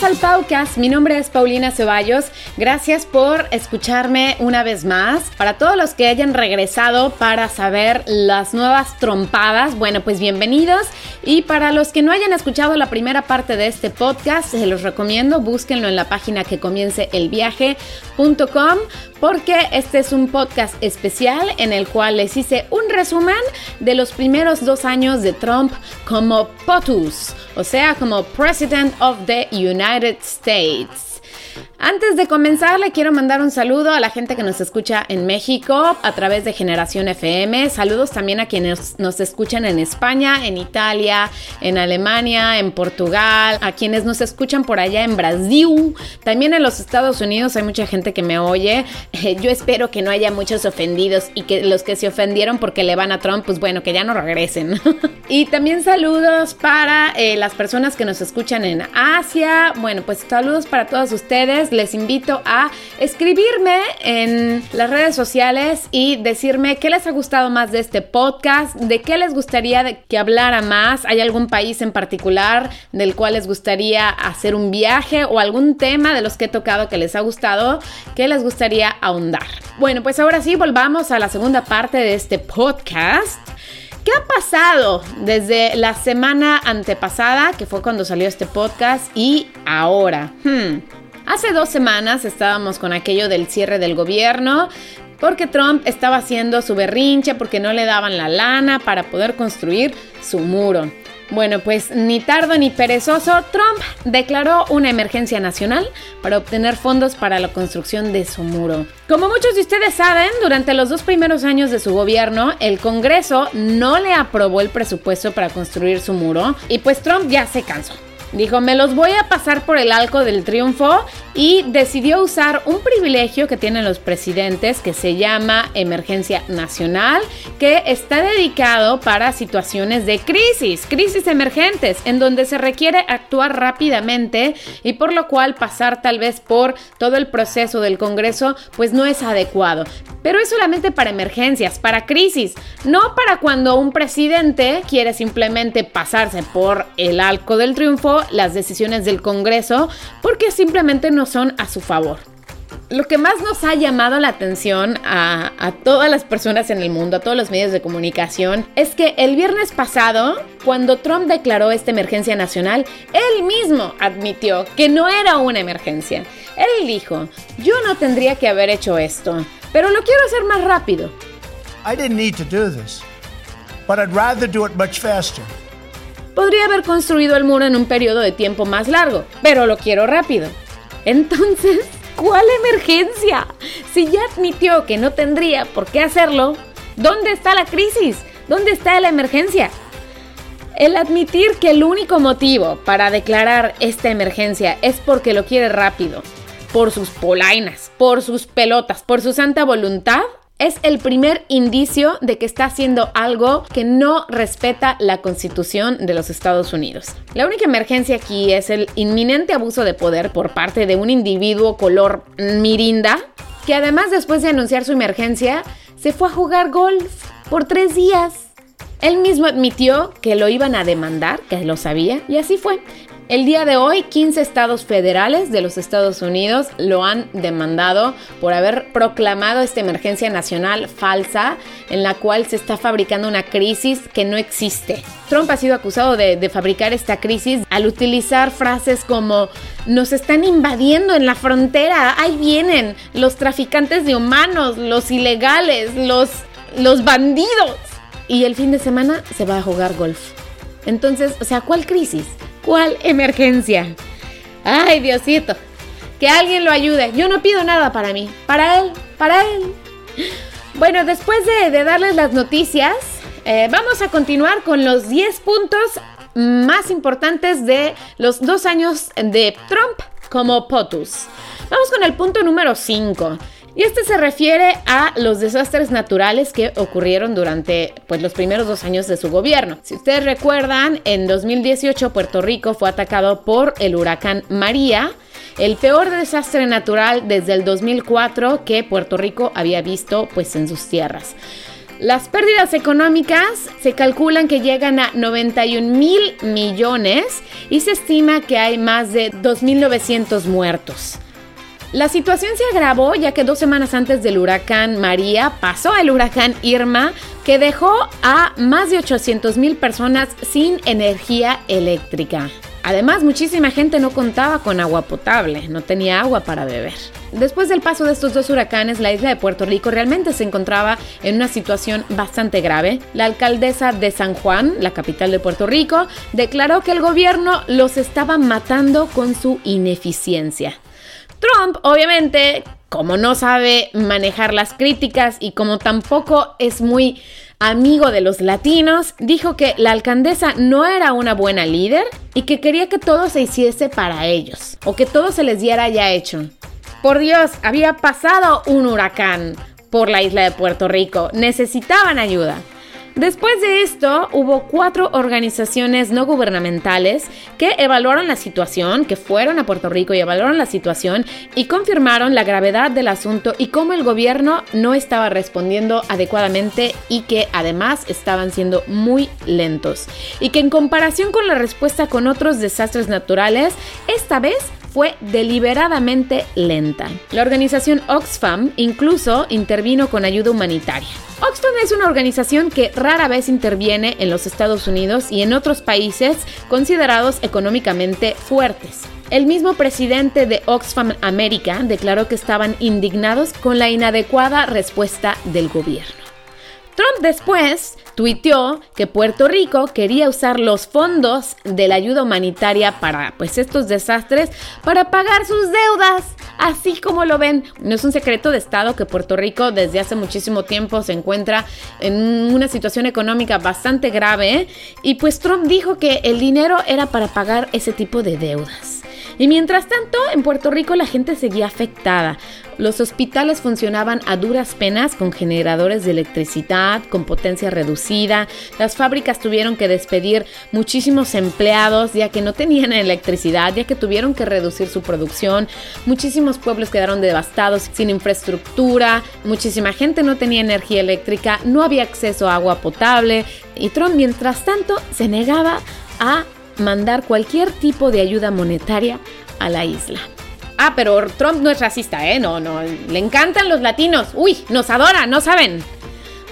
al Paucast, mi nombre es Paulina Ceballos, gracias por escucharme una vez más. Para todos los que hayan regresado para saber las nuevas trompadas, bueno pues bienvenidos. Y para los que no hayan escuchado la primera parte de este podcast, se los recomiendo, búsquenlo en la página que comience el porque este es un podcast especial en el cual les hice un resumen de los primeros dos años de Trump como POTUS, o sea, como President of the United United States. Antes de comenzar, le quiero mandar un saludo a la gente que nos escucha en México a través de Generación FM. Saludos también a quienes nos escuchan en España, en Italia, en Alemania, en Portugal, a quienes nos escuchan por allá en Brasil. También en los Estados Unidos hay mucha gente que me oye. Yo espero que no haya muchos ofendidos y que los que se ofendieron porque le van a Trump, pues bueno, que ya no regresen. y también saludos para eh, las personas que nos escuchan en Asia. Bueno, pues saludos para todos ustedes les invito a escribirme en las redes sociales y decirme qué les ha gustado más de este podcast, de qué les gustaría que hablara más, hay algún país en particular del cual les gustaría hacer un viaje o algún tema de los que he tocado que les ha gustado, que les gustaría ahondar. Bueno, pues ahora sí, volvamos a la segunda parte de este podcast. ¿Qué ha pasado desde la semana antepasada, que fue cuando salió este podcast, y ahora? Hmm. Hace dos semanas estábamos con aquello del cierre del gobierno, porque Trump estaba haciendo su berrinche porque no le daban la lana para poder construir su muro. Bueno, pues ni tardo ni perezoso, Trump declaró una emergencia nacional para obtener fondos para la construcción de su muro. Como muchos de ustedes saben, durante los dos primeros años de su gobierno, el Congreso no le aprobó el presupuesto para construir su muro y pues Trump ya se cansó. Dijo, me los voy a pasar por el arco del triunfo y decidió usar un privilegio que tienen los presidentes que se llama emergencia nacional, que está dedicado para situaciones de crisis, crisis emergentes, en donde se requiere actuar rápidamente y por lo cual pasar tal vez por todo el proceso del Congreso pues no es adecuado. Pero es solamente para emergencias, para crisis, no para cuando un presidente quiere simplemente pasarse por el arco del triunfo las decisiones del Congreso porque simplemente no son a su favor. Lo que más nos ha llamado la atención a, a, todas las personas en el mundo, a todos los medios de comunicación, es que el viernes pasado, cuando Trump declaró esta emergencia nacional, él mismo admitió que no era una emergencia. Él dijo, yo no tendría que haber hecho esto, pero lo quiero hacer más rápido. I didn't need to do this, but I'd rather do it much faster podría haber construido el muro en un periodo de tiempo más largo, pero lo quiero rápido. Entonces, ¿cuál emergencia? Si ya admitió que no tendría por qué hacerlo, ¿dónde está la crisis? ¿Dónde está la emergencia? El admitir que el único motivo para declarar esta emergencia es porque lo quiere rápido, por sus polainas, por sus pelotas, por su santa voluntad, es el primer indicio de que está haciendo algo que no respeta la constitución de los Estados Unidos. La única emergencia aquí es el inminente abuso de poder por parte de un individuo color mirinda, que además después de anunciar su emergencia, se fue a jugar golf por tres días. Él mismo admitió que lo iban a demandar, que lo sabía, y así fue. El día de hoy, 15 estados federales de los Estados Unidos lo han demandado por haber proclamado esta emergencia nacional falsa en la cual se está fabricando una crisis que no existe. Trump ha sido acusado de, fabricar esta crisis al utilizar frases como nos están invadiendo en la frontera, ahí vienen los traficantes de humanos, los ilegales, los, los bandidos. Y el fin de semana se va a jugar golf. Entonces, o sea, ¿cuál crisis? ¿Cuál emergencia? Ay, Diosito, que alguien lo ayude. Yo no pido nada para mí, para él, para él. Bueno, después de, darles las noticias, eh, vamos a continuar con los 10 puntos más importantes de los dos años de Trump como POTUS. Vamos con el punto número 5. Y este se refiere a los desastres naturales que ocurrieron durante pues, los primeros dos años de su gobierno. Si ustedes recuerdan, en 2018 Puerto Rico fue atacado por el huracán María, el peor desastre natural desde el 2004 que Puerto Rico había visto pues, en sus tierras. Las pérdidas económicas se calculan que llegan a 91 mil millones y se estima que hay más de 2.900 muertos. La situación se agravó ya que dos semanas antes del huracán María pasó el huracán Irma que dejó a más de 800 mil personas sin energía eléctrica. Además, muchísima gente no contaba con agua potable, no tenía agua para beber. Después del paso de estos dos huracanes, la isla de Puerto Rico realmente se encontraba en una situación bastante grave. La alcaldesa de San Juan, la capital de Puerto Rico, declaró que el gobierno los estaba matando con su ineficiencia. Trump, obviamente, como no sabe manejar las críticas y como tampoco es muy amigo de los latinos, dijo que la alcaldesa no era una buena líder y que quería que todo se hiciese para ellos o que todo se les diera ya hecho. Por Dios, había pasado un huracán por la isla de Puerto Rico, necesitaban ayuda. Después de esto, hubo cuatro organizaciones no gubernamentales que evaluaron la situación, que fueron a Puerto Rico y evaluaron la situación y confirmaron la gravedad del asunto y cómo el gobierno no estaba respondiendo adecuadamente y que además estaban siendo muy lentos. Y que en comparación con la respuesta con otros desastres naturales, esta vez fue deliberadamente lenta. La organización Oxfam incluso intervino con ayuda humanitaria. Oxfam es una organización que rara vez interviene en los Estados Unidos y en otros países considerados económicamente fuertes. El mismo presidente de Oxfam América declaró que estaban indignados con la inadecuada respuesta del gobierno. Trump después tuiteó que Puerto Rico quería usar los fondos de la ayuda humanitaria para pues estos desastres para pagar sus deudas. Así como lo ven, no es un secreto de Estado que Puerto Rico desde hace muchísimo tiempo se encuentra en una situación económica bastante grave y pues Trump dijo que el dinero era para pagar ese tipo de deudas. Y mientras tanto, en Puerto Rico la gente seguía afectada. Los hospitales funcionaban a duras penas con generadores de electricidad, con potencia reducida. Las fábricas tuvieron que despedir muchísimos empleados ya que no tenían electricidad, ya que tuvieron que reducir su producción. Muchísimos pueblos quedaron devastados, sin infraestructura. Muchísima gente no tenía energía eléctrica, no había acceso a agua potable. Y Trump, mientras tanto, se negaba a mandar cualquier tipo de ayuda monetaria a la isla. Ah, pero Trump no es racista, ¿eh? No, no, le encantan los latinos. Uy, nos adora, ¿no saben?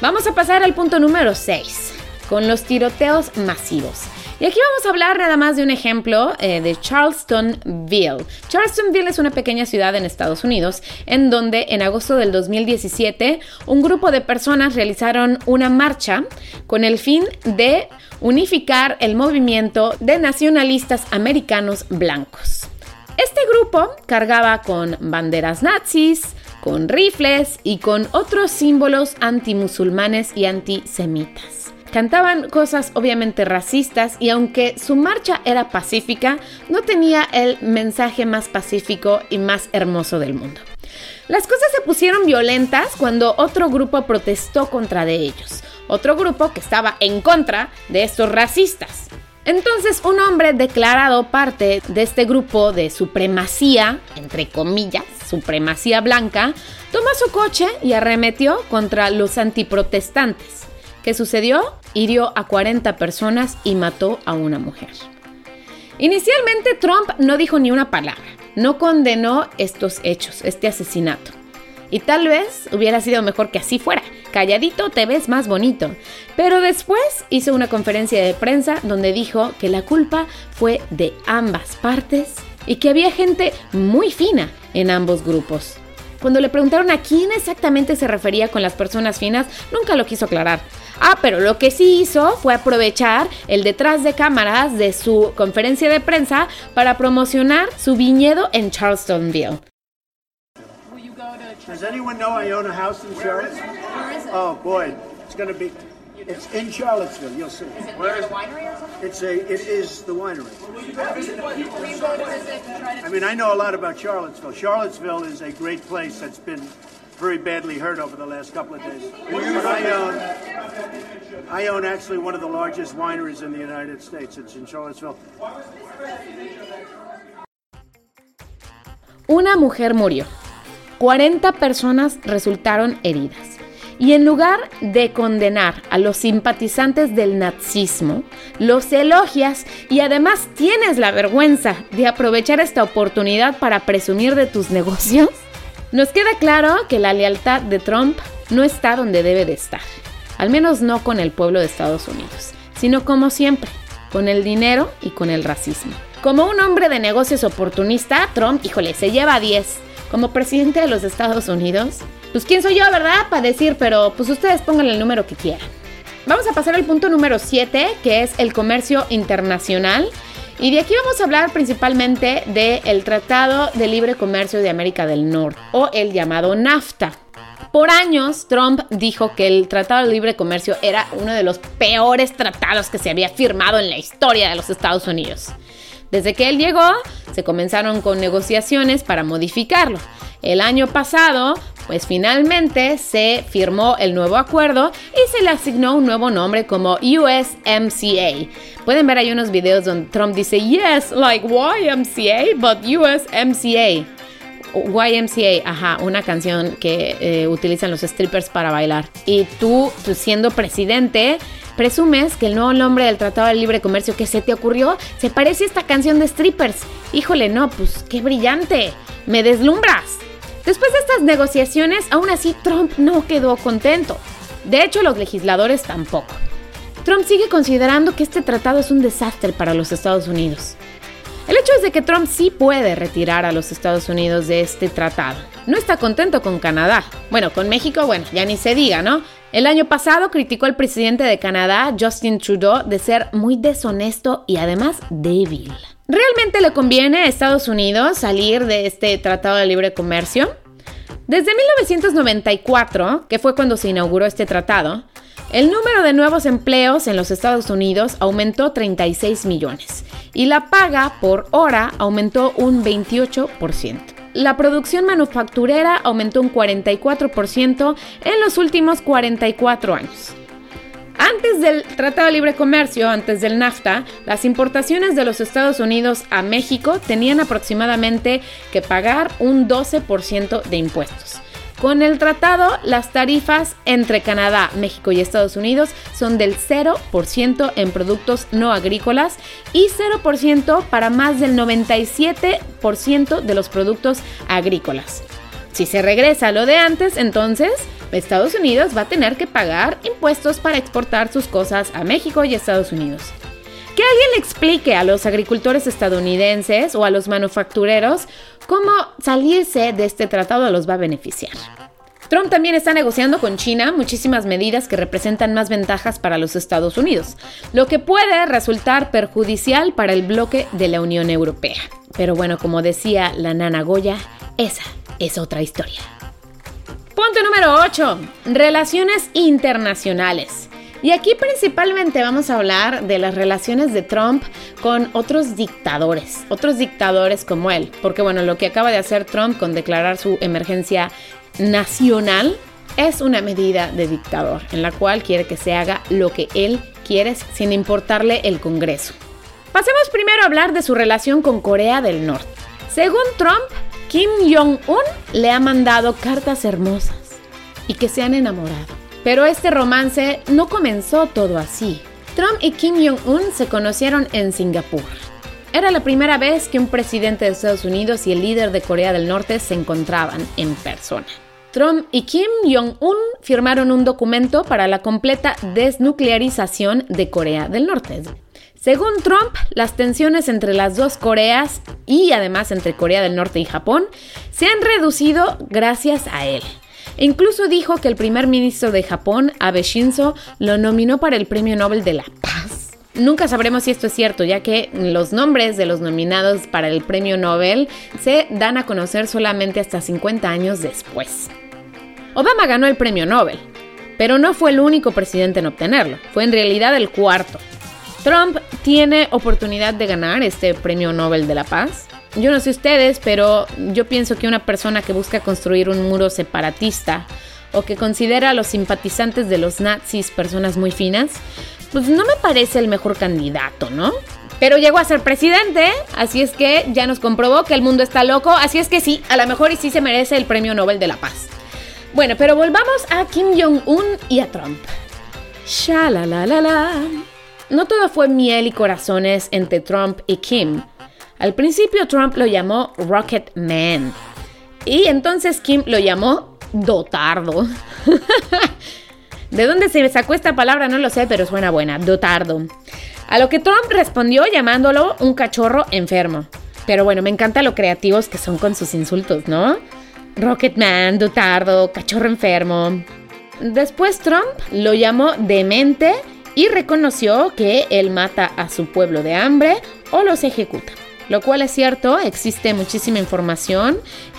Vamos a pasar al punto número 6, con los tiroteos masivos. Y aquí vamos a hablar nada más de un ejemplo eh, de Charlestonville. Charlestonville es una pequeña ciudad en Estados Unidos en donde en agosto del 2017 un grupo de personas realizaron una marcha con el fin de unificar el movimiento de nacionalistas americanos blancos. Este grupo cargaba con banderas nazis, con rifles y con otros símbolos antimusulmanes y antisemitas. Cantaban cosas obviamente racistas y aunque su marcha era pacífica, no tenía el mensaje más pacífico y más hermoso del mundo. Las cosas se pusieron violentas cuando otro grupo protestó contra de ellos otro grupo que estaba en contra de estos racistas. Entonces un hombre declarado parte de este grupo de supremacía, entre comillas, supremacía blanca, tomó su coche y arremetió contra los antiprotestantes. ¿Qué sucedió? Hirió a 40 personas y mató a una mujer. Inicialmente Trump no dijo ni una palabra, no condenó estos hechos, este asesinato. Y tal vez hubiera sido mejor que así fuera. Calladito te ves más bonito. Pero después hizo una conferencia de prensa donde dijo que la culpa fue de ambas partes y que había gente muy fina en ambos grupos. Cuando le preguntaron a quién exactamente se refería con las personas finas, nunca lo quiso aclarar. Ah, pero lo que sí hizo fue aprovechar el detrás de cámaras de su conferencia de prensa para promocionar su viñedo en Charlestonville. Does anyone know I own a house in Charlotte? Where is it? Oh boy, it's gonna be. It's in Charlottesville. You'll see. Is it Where is the winery or something? It's a. It is the winery. I mean, I know a lot about Charlottesville. Charlottesville is a great place that's been very badly hurt over the last couple of days. But I own. Uh, I own actually one of the largest wineries in the United States. It's in Charlottesville. Una mujer murió. 40 personas resultaron heridas. Y en lugar de condenar a los simpatizantes del nazismo, los elogias y además tienes la vergüenza de aprovechar esta oportunidad para presumir de tus negocios, nos queda claro que la lealtad de Trump no está donde debe de estar. Al menos no con el pueblo de Estados Unidos, sino como siempre, con el dinero y con el racismo. Como un hombre de negocios oportunista, Trump, híjole, se lleva 10. Como presidente de los Estados Unidos, pues quién soy yo, ¿verdad? Para decir, pero pues ustedes pongan el número que quieran. Vamos a pasar al punto número 7, que es el comercio internacional. Y de aquí vamos a hablar principalmente del Tratado de Libre Comercio de América del Norte, o el llamado NAFTA. Por años, Trump dijo que el Tratado de Libre Comercio era uno de los peores tratados que se había firmado en la historia de los Estados Unidos. Desde que él llegó, se comenzaron con negociaciones para modificarlo. El año pasado, pues finalmente se firmó el nuevo acuerdo y se le asignó un nuevo nombre como USMCA. Pueden ver ahí unos videos donde Trump dice, yes, like YMCA, but USMCA. YMCA, ajá, una canción que eh, utilizan los strippers para bailar. Y tú, tú, siendo presidente, presumes que el nuevo nombre del Tratado de Libre Comercio que se te ocurrió se parece a esta canción de strippers. Híjole, no, pues qué brillante. Me deslumbras. Después de estas negociaciones, aún así Trump no quedó contento. De hecho, los legisladores tampoco. Trump sigue considerando que este tratado es un desastre para los Estados Unidos. El hecho es de que Trump sí puede retirar a los Estados Unidos de este tratado. No está contento con Canadá. Bueno, con México, bueno, ya ni se diga, ¿no? El año pasado criticó al presidente de Canadá, Justin Trudeau, de ser muy deshonesto y además débil. ¿Realmente le conviene a Estados Unidos salir de este Tratado de Libre Comercio? Desde 1994, que fue cuando se inauguró este tratado, el número de nuevos empleos en los Estados Unidos aumentó 36 millones y la paga por hora aumentó un 28%. La producción manufacturera aumentó un 44% en los últimos 44 años. Antes del Tratado de Libre Comercio, antes del NAFTA, las importaciones de los Estados Unidos a México tenían aproximadamente que pagar un 12% de impuestos. Con el tratado, las tarifas entre Canadá, México y Estados Unidos son del 0% en productos no agrícolas y 0% para más del 97% de los productos agrícolas. Si se regresa a lo de antes, entonces Estados Unidos va a tener que pagar impuestos para exportar sus cosas a México y Estados Unidos. Que alguien le explique a los agricultores estadounidenses o a los manufactureros cómo salirse de este tratado los va a beneficiar. Trump también está negociando con China muchísimas medidas que representan más ventajas para los Estados Unidos, lo que puede resultar perjudicial para el bloque de la Unión Europea. Pero bueno, como decía la nana Goya, esa es otra historia. Punto número 8. Relaciones internacionales. Y aquí principalmente vamos a hablar de las relaciones de Trump con otros dictadores, otros dictadores como él, porque bueno, lo que acaba de hacer Trump con declarar su emergencia nacional es una medida de dictador, en la cual quiere que se haga lo que él quiere sin importarle el Congreso. Pasemos primero a hablar de su relación con Corea del Norte. Según Trump, Kim Jong-un le ha mandado cartas hermosas y que se han enamorado. Pero este romance no comenzó todo así. Trump y Kim Jong-un se conocieron en Singapur. Era la primera vez que un presidente de Estados Unidos y el líder de Corea del Norte se encontraban en persona. Trump y Kim Jong-un firmaron un documento para la completa desnuclearización de Corea del Norte. Según Trump, las tensiones entre las dos Coreas y además entre Corea del Norte y Japón se han reducido gracias a él. Incluso dijo que el primer ministro de Japón, Abe Shinzo, lo nominó para el Premio Nobel de la Paz. Nunca sabremos si esto es cierto, ya que los nombres de los nominados para el Premio Nobel se dan a conocer solamente hasta 50 años después. Obama ganó el Premio Nobel, pero no fue el único presidente en obtenerlo, fue en realidad el cuarto. Trump tiene oportunidad de ganar este Premio Nobel de la Paz. Yo no sé ustedes, pero yo pienso que una persona que busca construir un muro separatista o que considera a los simpatizantes de los nazis personas muy finas, pues no me parece el mejor candidato, ¿no? Pero llegó a ser presidente, así es que ya nos comprobó que el mundo está loco, así es que sí, a lo mejor y sí se merece el Premio Nobel de la Paz. Bueno, pero volvamos a Kim Jong-un y a Trump. la. No todo fue miel y corazones entre Trump y Kim. Al principio Trump lo llamó Rocket Man. Y entonces Kim lo llamó Dotardo. ¿De dónde se sacó esta palabra? No lo sé, pero suena buena. Dotardo. A lo que Trump respondió llamándolo un cachorro enfermo. Pero bueno, me encanta lo creativos que son con sus insultos, ¿no? Rocketman, dotardo, cachorro enfermo. Después Trump lo llamó demente y reconoció que él mata a su pueblo de hambre o los ejecuta. Lo cual es cierto, existe muchísima información,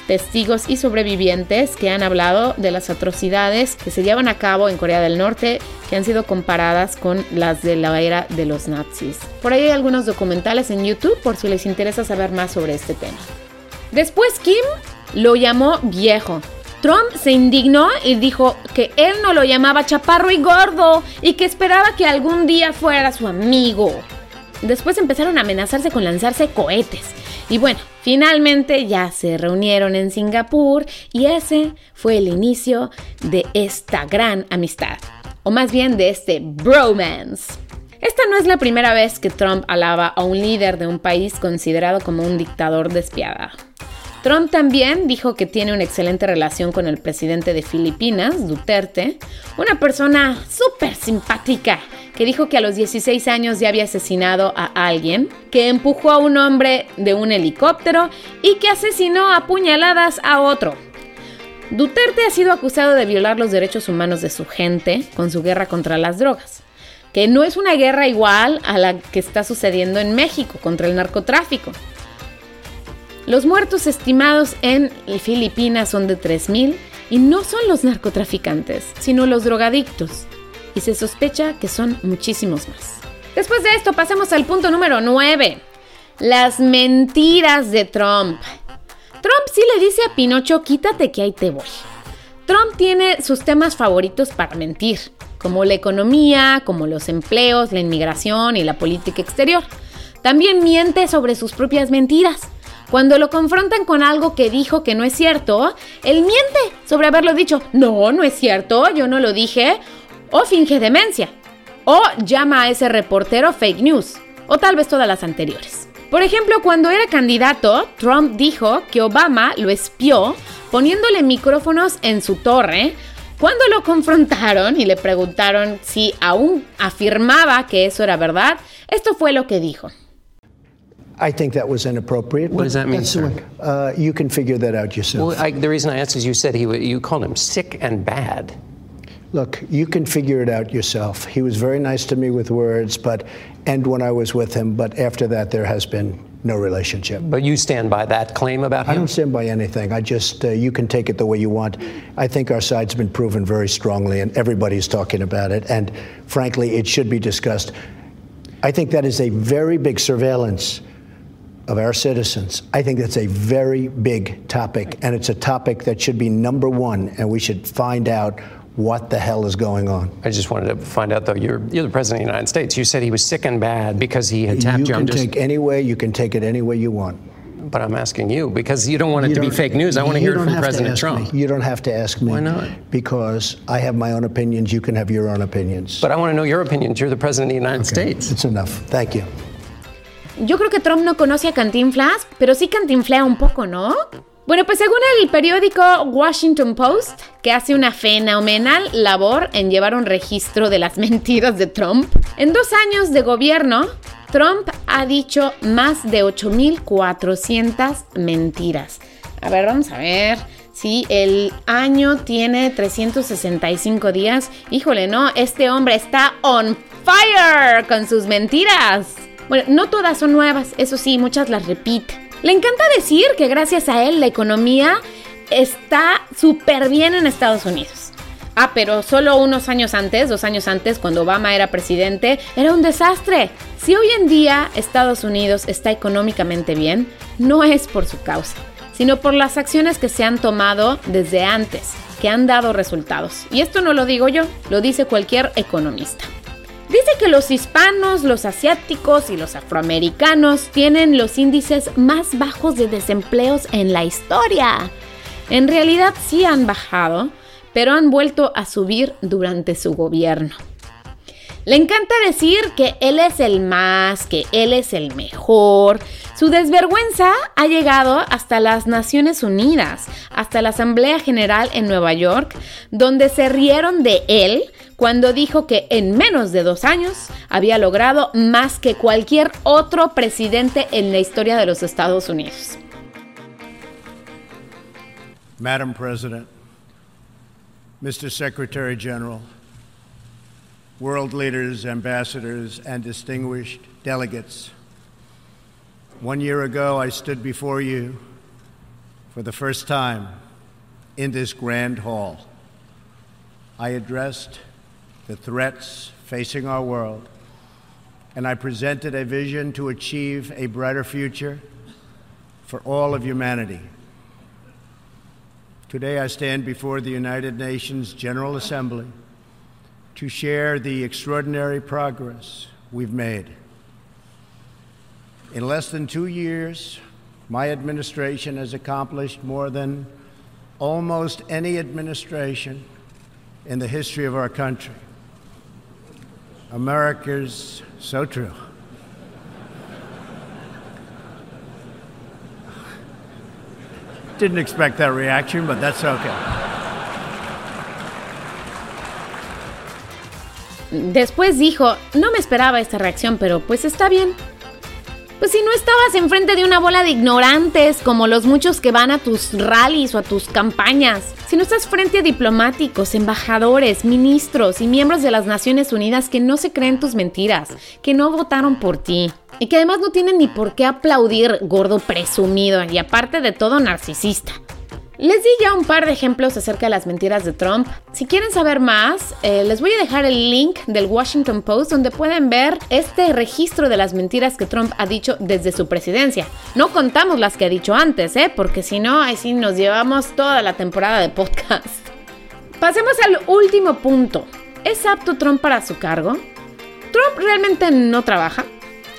testigos y sobrevivientes que han hablado de las atrocidades que se llevan a cabo en Corea del Norte que han sido comparadas con las de la era de los nazis. Por ahí hay algunos documentales en YouTube por si les interesa saber más sobre este tema. Después Kim lo llamó viejo. Trump se indignó y dijo que él no lo llamaba chaparro y gordo y que esperaba que algún día fuera su amigo. Después empezaron a amenazarse con lanzarse cohetes. Y bueno, finalmente ya se reunieron en Singapur y ese fue el inicio de esta gran amistad. O más bien de este bromance. Esta no es la primera vez que Trump alaba a un líder de un país considerado como un dictador despiadado. Trump también dijo que tiene una excelente relación con el presidente de Filipinas, Duterte, una persona súper simpática que dijo que a los 16 años ya había asesinado a alguien, que empujó a un hombre de un helicóptero y que asesinó a puñaladas a otro. Duterte ha sido acusado de violar los derechos humanos de su gente con su guerra contra las drogas, que no es una guerra igual a la que está sucediendo en México contra el narcotráfico. Los muertos estimados en Filipinas son de 3.000 y no son los narcotraficantes, sino los drogadictos. Y se sospecha que son muchísimos más. Después de esto, pasemos al punto número 9. Las mentiras de Trump. Trump sí le dice a Pinocho, quítate que ahí te voy. Trump tiene sus temas favoritos para mentir, como la economía, como los empleos, la inmigración y la política exterior. También miente sobre sus propias mentiras. Cuando lo confrontan con algo que dijo que no es cierto, él miente sobre haberlo dicho. No, no es cierto, yo no lo dije. O finge demencia. O llama a ese reportero fake news. O tal vez todas las anteriores. Por ejemplo, cuando era candidato, Trump dijo que Obama lo espió poniéndole micrófonos en su torre. Cuando lo confrontaron y le preguntaron si aún afirmaba que eso era verdad, esto fue lo que dijo. I think that was inappropriate. What does that mean, sir? Uh, you can figure that out yourself. Well, I, the reason I asked is you said he you called him sick and bad. Look, you can figure it out yourself. He was very nice to me with words, but and when I was with him, but after that, there has been no relationship. But you stand by that claim about him? I don't stand by anything. I just, uh, you can take it the way you want. I think our side's been proven very strongly, and everybody's talking about it. And frankly, it should be discussed. I think that is a very big surveillance of our citizens. I think that's a very big topic, and it's a topic that should be number one, and we should find out what the hell is going on. I just wanted to find out, though, you're, you're the President of the United States. You said he was sick and bad because he had tapped you. You can take any way, you can take it any way you want. But I'm asking you because you don't want it you to be fake news. I want to hear it from President Trump. Me. You don't have to ask me. Why not? Because I have my own opinions. You can have your own opinions. But I want to know your opinions. You're the President of the United okay. States. It's enough. Thank you. Yo creo que Trump no conoce a Cantinflas, pero sí cantinflea un poco, ¿no? Bueno, pues según el periódico Washington Post, que hace una fenomenal labor en llevar un registro de las mentiras de Trump, en dos años de gobierno, Trump ha dicho más de 8.400 mentiras. A ver, vamos a ver. Si el año tiene 365 días. Híjole, no, este hombre está on fire con sus mentiras. Bueno, no todas son nuevas, eso sí, muchas las repite. Le encanta decir que gracias a él la economía está súper bien en Estados Unidos. Ah, pero solo unos años antes, dos años antes, cuando Obama era presidente, era un desastre. Si hoy en día Estados Unidos está económicamente bien, no es por su causa, sino por las acciones que se han tomado desde antes, que han dado resultados. Y esto no lo digo yo, lo dice cualquier economista. Dice que los hispanos, los asiáticos y los afroamericanos tienen los índices más bajos de desempleos en la historia. En realidad sí han bajado, pero han vuelto a subir durante su gobierno. Le encanta decir que él es el más, que él es el mejor. Su desvergüenza ha llegado hasta las Naciones Unidas, hasta la Asamblea General en Nueva York, donde se rieron de él cuando dijo que en menos de dos años había logrado más que cualquier otro presidente en la historia de los Estados Unidos. Madam President, Mr. Secretary General, world leaders, ambassadors, and distinguished delegates. One year ago, I stood before you for the first time in this grand hall. I addressed the threats facing our world, and I presented a vision to achieve a brighter future for all of humanity. Today I stand before the United Nations General Assembly to share the extraordinary progress we've made. In less than two years, my administration has accomplished more than almost any administration in the history of our country. America's so true. Didn't expect that reaction, but that's okay. Después dijo, no me esperaba esta reacción, pero pues está bien. Pues si no estabas enfrente de una bola de ignorantes como los muchos que van a tus rallies o a tus campañas, si no estás frente a diplomáticos, embajadores, ministros y miembros de las Naciones Unidas que no se creen tus mentiras, que no votaron por ti, y que además no tienen ni por qué aplaudir gordo presumido y aparte de todo narcisista. Les di ya un par de ejemplos acerca de las mentiras de Trump. Si quieren saber más, eh, les voy a dejar el link del Washington Post donde pueden ver este registro de las mentiras que Trump ha dicho desde su presidencia. No contamos las que ha dicho antes, ¿eh? porque si no, ahí sí nos llevamos toda la temporada de podcast. Pasemos al último punto. ¿Es apto Trump para su cargo? Trump realmente no trabaja.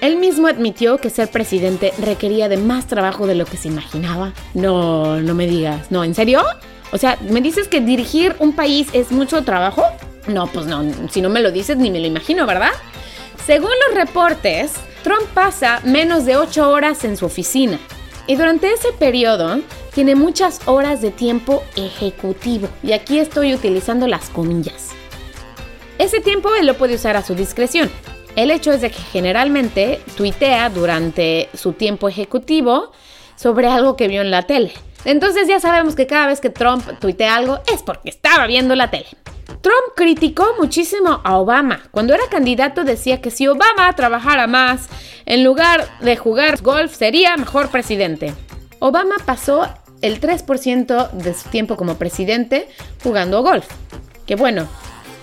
Él mismo admitió que ser presidente requería de más trabajo de lo que se imaginaba. No, no me digas. No, ¿en serio? O sea, ¿me dices que dirigir un país es mucho trabajo? No, pues no, si no me lo dices ni me lo imagino, ¿verdad? Según los reportes, Trump pasa menos de 8 horas en su oficina. Y durante ese periodo tiene muchas horas de tiempo ejecutivo. Y aquí estoy utilizando las comillas. Ese tiempo él lo puede usar a su discreción. El hecho es de que generalmente tuitea durante su tiempo ejecutivo sobre algo que vio en la tele. Entonces ya sabemos que cada vez que Trump tuitea algo es porque estaba viendo la tele. Trump criticó muchísimo a Obama. Cuando era candidato decía que si Obama trabajara más en lugar de jugar golf sería mejor presidente. Obama pasó el 3% de su tiempo como presidente jugando golf. Que bueno,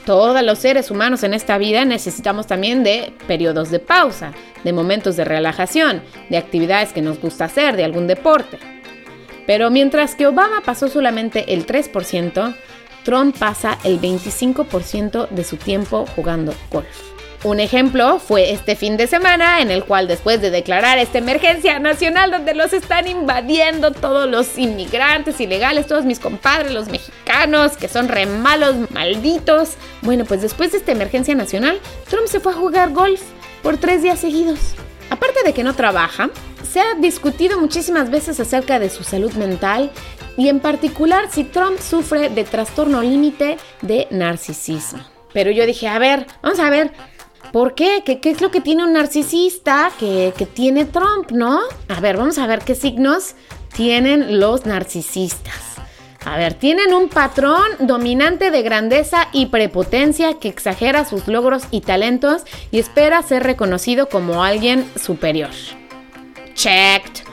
todos los seres humanos en esta vida necesitamos también de periodos de pausa, de momentos de relajación, de actividades que nos gusta hacer, de algún deporte. Pero mientras que Obama pasó solamente el 3%, Trump pasa el 25% de su tiempo jugando golf. Un ejemplo fue este fin de semana en el cual después de declarar esta emergencia nacional donde los están invadiendo todos los inmigrantes ilegales, todos mis compadres, los mexicanos, que son re malos, malditos. Bueno, pues después de esta emergencia nacional, Trump se fue a jugar golf por tres días seguidos. Aparte de que no trabaja, se ha discutido muchísimas veces acerca de su salud mental y en particular si Trump sufre de trastorno límite de narcisismo. Pero yo dije, a ver, vamos a ver, ¿Por qué? qué? es lo que tiene un narcisista que, que tiene Trump, no? A ver, vamos a ver qué signos tienen los narcisistas. A ver, tienen un patrón dominante de grandeza y prepotencia que exagera sus logros y talentos y espera ser reconocido como alguien superior. Checked.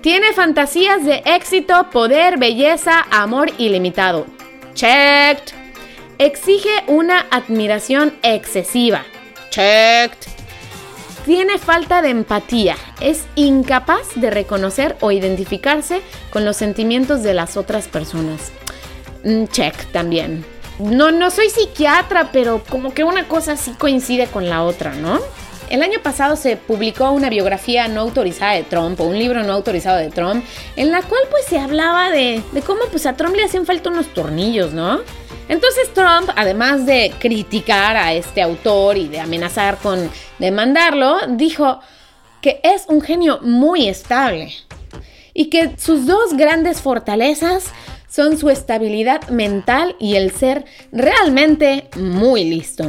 Tiene fantasías de éxito, poder, belleza, amor ilimitado. Checked Exige una admiración excesiva. Checked. Tiene falta de empatía. Es incapaz de reconocer o identificarse con los sentimientos de las otras personas. Mm, check también. No, no soy psiquiatra, pero como que una cosa sí coincide con la otra, ¿no? El año pasado se publicó una biografía no autorizada de Trump, o un libro no autorizado de Trump, en la cual pues se hablaba de, cómo pues a Trump le hacían falta unos tornillos, ¿no? Entonces Trump, además de criticar a este autor y de amenazar con demandarlo, dijo que es un genio muy estable y que sus dos grandes fortalezas son su estabilidad mental y el ser realmente muy listo.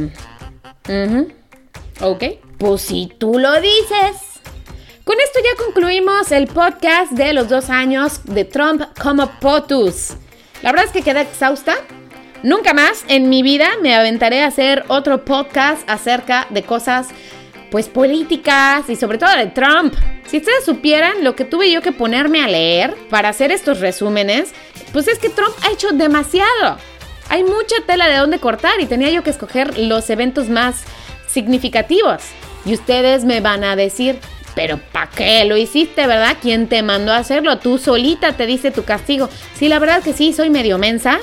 Ok, pues si tú lo dices. Con esto ya concluimos el podcast de los dos años de Trump como POTUS. La verdad es que quedé exhausta. Nunca más en mi vida me aventaré a hacer otro podcast acerca de cosas pues políticas y sobre todo de Trump. Si ustedes supieran lo que tuve yo que ponerme a leer para hacer estos resúmenes, pues es que Trump ha hecho demasiado. Hay mucha tela de dónde cortar y tenía yo que escoger los eventos más significativos. Y ustedes me van a decir, pero ¿para qué lo hiciste, verdad? ¿Quién te mandó a hacerlo? Tú solita te dice tu castigo. Sí, la verdad que sí, soy medio mensa.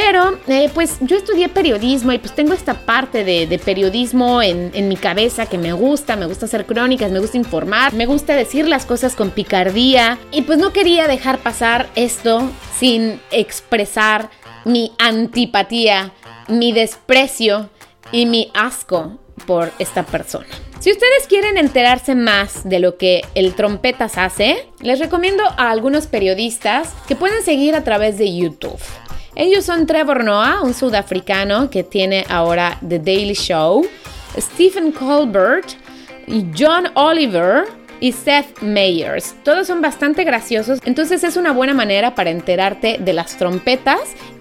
Pero eh, pues yo estudié periodismo y pues tengo esta parte de, periodismo en, en, mi cabeza que me gusta, me gusta hacer crónicas, me gusta informar, me gusta decir las cosas con picardía y pues no quería dejar pasar esto sin expresar mi antipatía, mi desprecio y mi asco por esta persona. Si ustedes quieren enterarse más de lo que el trompetas hace, les recomiendo a algunos periodistas que pueden seguir a través de YouTube. Ellos son Trevor Noah, un sudafricano que tiene ahora The Daily Show, Stephen Colbert, John Oliver, y Seth Meyers. Todos son bastante graciosos, entonces es una buena manera para enterarte de las trompetas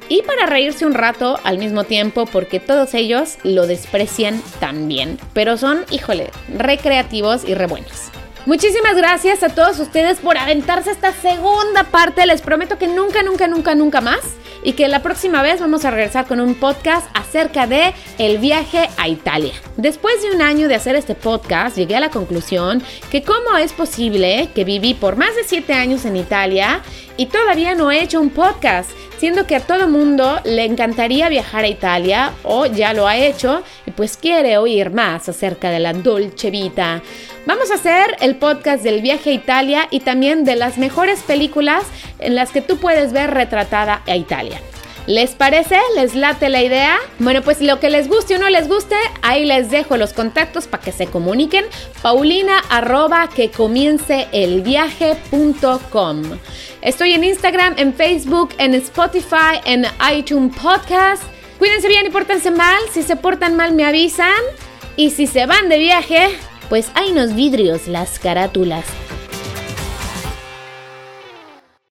y para reírse un rato al mismo tiempo porque todos ellos lo desprecian también, pero son, híjole, recreativos y re buenos. Muchísimas gracias a todos ustedes por aventarse esta segunda parte. Les prometo que nunca, nunca, nunca, nunca más. Y que la próxima vez vamos a regresar con un podcast acerca de el viaje a Italia. Después de un año de hacer este podcast, llegué a la conclusión que cómo es posible que viví por más de 7 años en Italia y todavía no he hecho un podcast siendo que a todo mundo le encantaría viajar a Italia o ya lo ha hecho y pues quiere oír más acerca de la Dolce Vita. Vamos a hacer el podcast del viaje a Italia y también de las mejores películas en las que tú puedes ver retratada a Italia. ¿Les parece? ¿Les late la idea? Bueno, pues lo que les guste o no les guste, ahí les dejo los contactos para que se comuniquen. Paulina arroba que comience el viaje.com. Estoy en Instagram, en Facebook, en Spotify, en iTunes Podcast. Cuídense bien y pórtense mal. Si se portan mal, me avisan. Y si se van de viaje, pues hay unos vidrios, las carátulas.